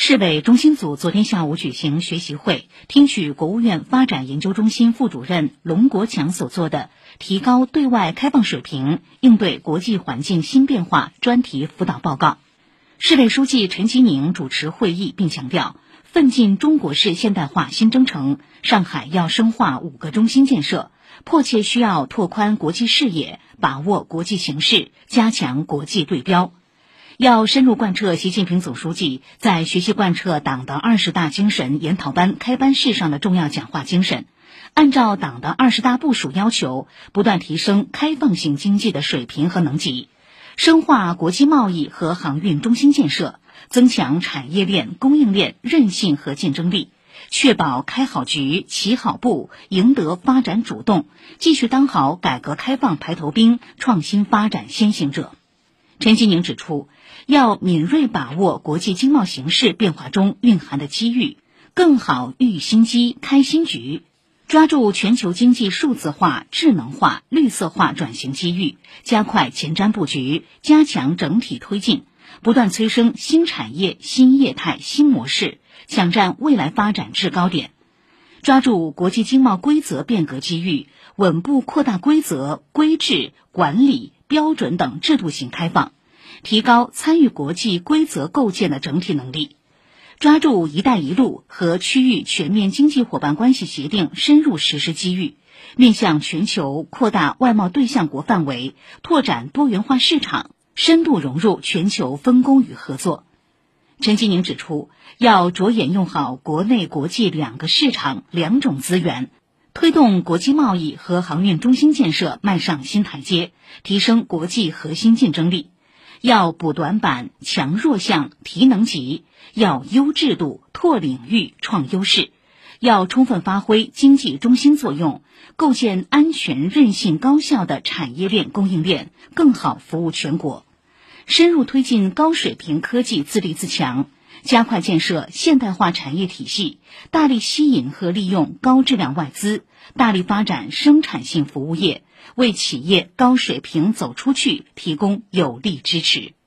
市委中心组昨天下午举行学习会，听取国务院发展研究中心副主任龙国强所做的“提高对外开放水平，应对国际环境新变化”专题辅导报告。市委书记陈吉宁主持会议，并强调，奋进中国式现代化新征程，上海要深化五个中心建设，迫切需要拓宽国际视野，把握国际形势，加强国际对标。要深入贯彻习近平总书记在学习贯彻党的二十大精神研讨班开班式上的重要讲话精神，按照党的二十大部署要求，不断提升开放性经济的水平和能级，深化国际贸易和航运中心建设，增强产业链、供应链韧性和竞争力，确保开好局、起好步，赢得发展主动，继续当好改革开放排头兵、创新发展先行者。陈吉宁指出，要敏锐把握国际经贸形势变化中蕴含的机遇，更好育新机、开新局，抓住全球经济数字化、智能化、绿色化转型机遇，加快前瞻布局，加强整体推进，不断催生新产业、新业态、新模式，抢占未来发展制高点，抓住国际经贸规则变革机遇，稳步扩大规则、规制、管理。标准等制度性开放，提高参与国际规则构建的整体能力，抓住“一带一路”和区域全面经济伙伴关系协定深入实施机遇，面向全球扩大外贸对象国范围，拓展多元化市场，深度融入全球分工与合作。陈吉宁指出，要着眼用好国内国际两个市场、两种资源。推动国际贸易和航运中心建设迈上新台阶，提升国际核心竞争力。要补短板、强弱项、提能级；要优制度、拓领域、创优势；要充分发挥经济中心作用，构建安全、韧性、高效的产业链、供应链，更好服务全国。深入推进高水平科技自立自强。加快建设现代化产业体系，大力吸引和利用高质量外资，大力发展生产性服务业，为企业高水平走出去提供有力支持。